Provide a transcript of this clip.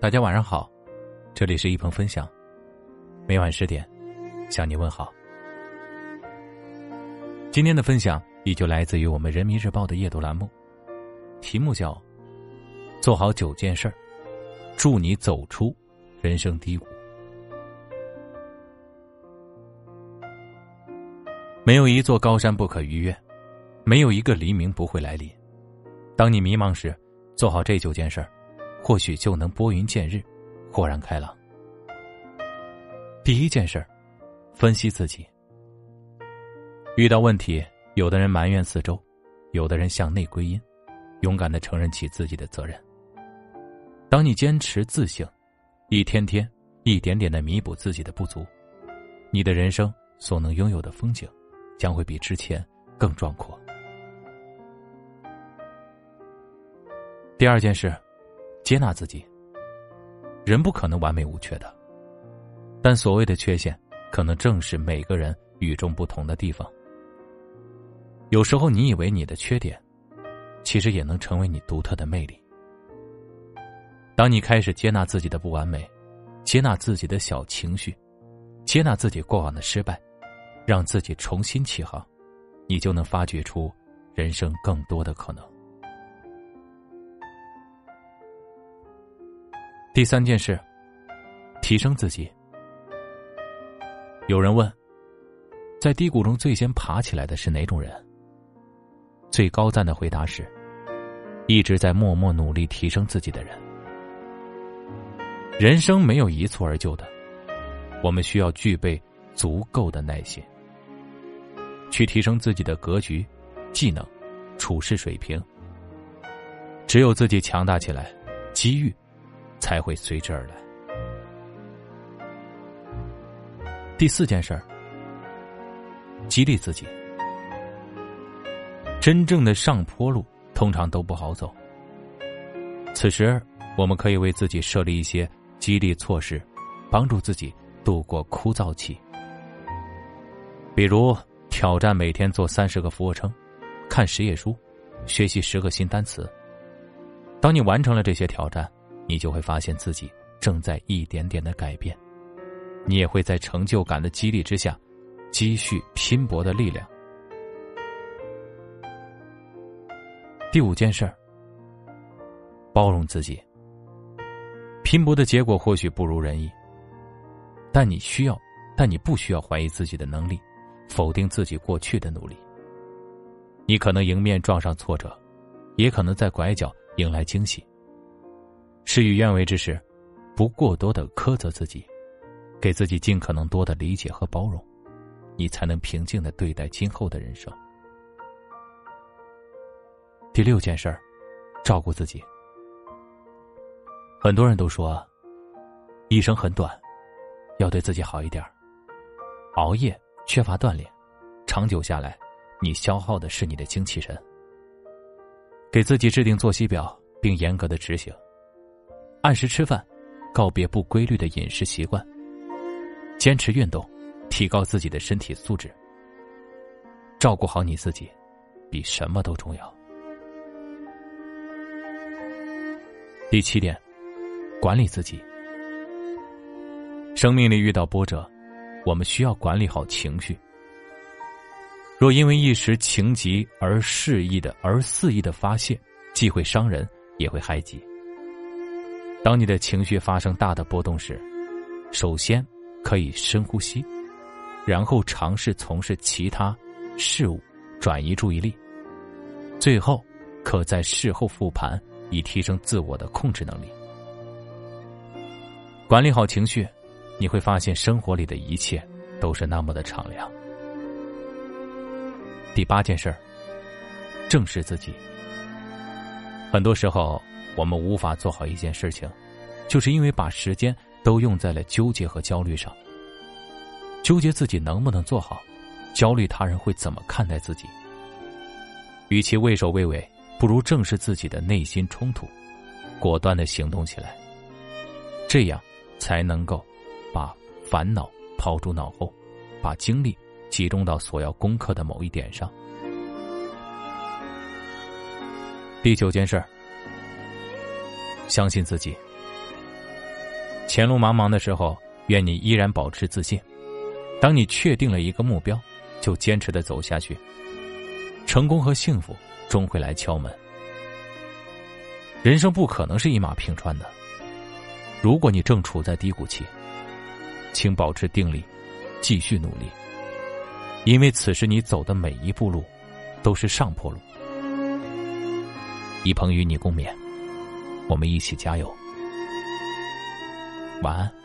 大家晚上好，这里是一鹏分享，每晚十点向你问好。今天的分享依旧来自于我们人民日报的夜读栏目，题目叫“做好九件事儿，助你走出人生低谷”。没有一座高山不可逾越，没有一个黎明不会来临。当你迷茫时，做好这九件事儿。或许就能拨云见日，豁然开朗。第一件事分析自己。遇到问题，有的人埋怨四周，有的人向内归因，勇敢的承认起自己的责任。当你坚持自省，一天天、一点点的弥补自己的不足，你的人生所能拥有的风景，将会比之前更壮阔。第二件事。接纳自己。人不可能完美无缺的，但所谓的缺陷，可能正是每个人与众不同的地方。有时候，你以为你的缺点，其实也能成为你独特的魅力。当你开始接纳自己的不完美，接纳自己的小情绪，接纳自己过往的失败，让自己重新起航，你就能发掘出人生更多的可能。第三件事，提升自己。有人问，在低谷中最先爬起来的是哪种人？最高赞的回答是：一直在默默努力提升自己的人。人生没有一蹴而就的，我们需要具备足够的耐心，去提升自己的格局、技能、处事水平。只有自己强大起来，机遇。才会随之而来。第四件事儿，激励自己。真正的上坡路通常都不好走，此时我们可以为自己设立一些激励措施，帮助自己度过枯燥期。比如挑战每天做三十个俯卧撑，看十页书，学习十个新单词。当你完成了这些挑战。你就会发现自己正在一点点的改变，你也会在成就感的激励之下，积蓄拼搏的力量。第五件事儿，包容自己。拼搏的结果或许不如人意，但你需要，但你不需要怀疑自己的能力，否定自己过去的努力。你可能迎面撞上挫折，也可能在拐角迎来惊喜。事与愿违之时，不过多的苛责自己，给自己尽可能多的理解和包容，你才能平静的对待今后的人生。第六件事儿，照顾自己。很多人都说，一生很短，要对自己好一点熬夜、缺乏锻炼，长久下来，你消耗的是你的精气神。给自己制定作息表，并严格的执行。按时吃饭，告别不规律的饮食习惯，坚持运动，提高自己的身体素质，照顾好你自己，比什么都重要。第七点，管理自己。生命里遇到波折，我们需要管理好情绪。若因为一时情急而肆意的而肆意的发泄，既会伤人，也会害己。当你的情绪发生大的波动时，首先可以深呼吸，然后尝试从事其他事物，转移注意力。最后，可在事后复盘，以提升自我的控制能力。管理好情绪，你会发现生活里的一切都是那么的敞亮。第八件事儿，正视自己。很多时候。我们无法做好一件事情，就是因为把时间都用在了纠结和焦虑上。纠结自己能不能做好，焦虑他人会怎么看待自己。与其畏首畏尾，不如正视自己的内心冲突，果断的行动起来。这样才能够把烦恼抛诸脑后，把精力集中到所要攻克的某一点上。第九件事儿。相信自己。前路茫茫的时候，愿你依然保持自信。当你确定了一个目标，就坚持的走下去。成功和幸福终会来敲门。人生不可能是一马平川的。如果你正处在低谷期，请保持定力，继续努力。因为此时你走的每一步路，都是上坡路。一鹏与你共勉，我们一起加油。晚安。